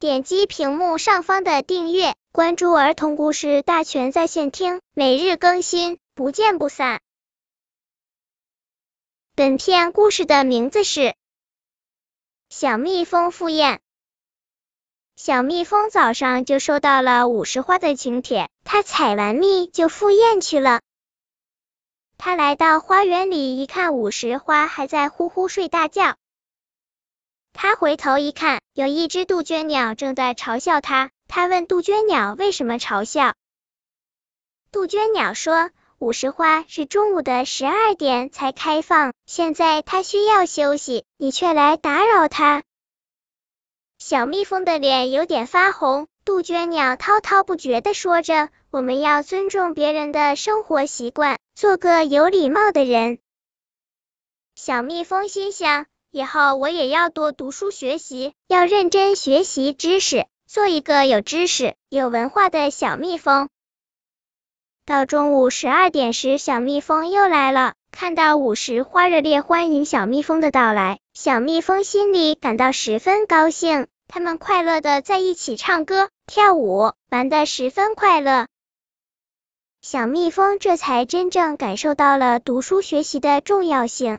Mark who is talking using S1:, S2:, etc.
S1: 点击屏幕上方的订阅，关注儿童故事大全在线听，每日更新，不见不散。本片故事的名字是《小蜜蜂赴宴》。小蜜蜂早上就收到了五十花的请帖，它采完蜜就赴宴去了。它来到花园里，一看五十花还在呼呼睡大觉。他回头一看，有一只杜鹃鸟正在嘲笑他。他问杜鹃鸟为什么嘲笑。杜鹃鸟说：“午时花是中午的十二点才开放，现在它需要休息，你却来打扰它。”小蜜蜂的脸有点发红。杜鹃鸟滔滔不绝的说着：“我们要尊重别人的生活习惯，做个有礼貌的人。”小蜜蜂心想。以后我也要多读书学习，要认真学习知识，做一个有知识、有文化的小蜜蜂。到中午十二点时，小蜜蜂又来了，看到五十花热烈欢迎小蜜蜂的到来，小蜜蜂心里感到十分高兴。他们快乐的在一起唱歌、跳舞，玩的十分快乐。小蜜蜂这才真正感受到了读书学习的重要性。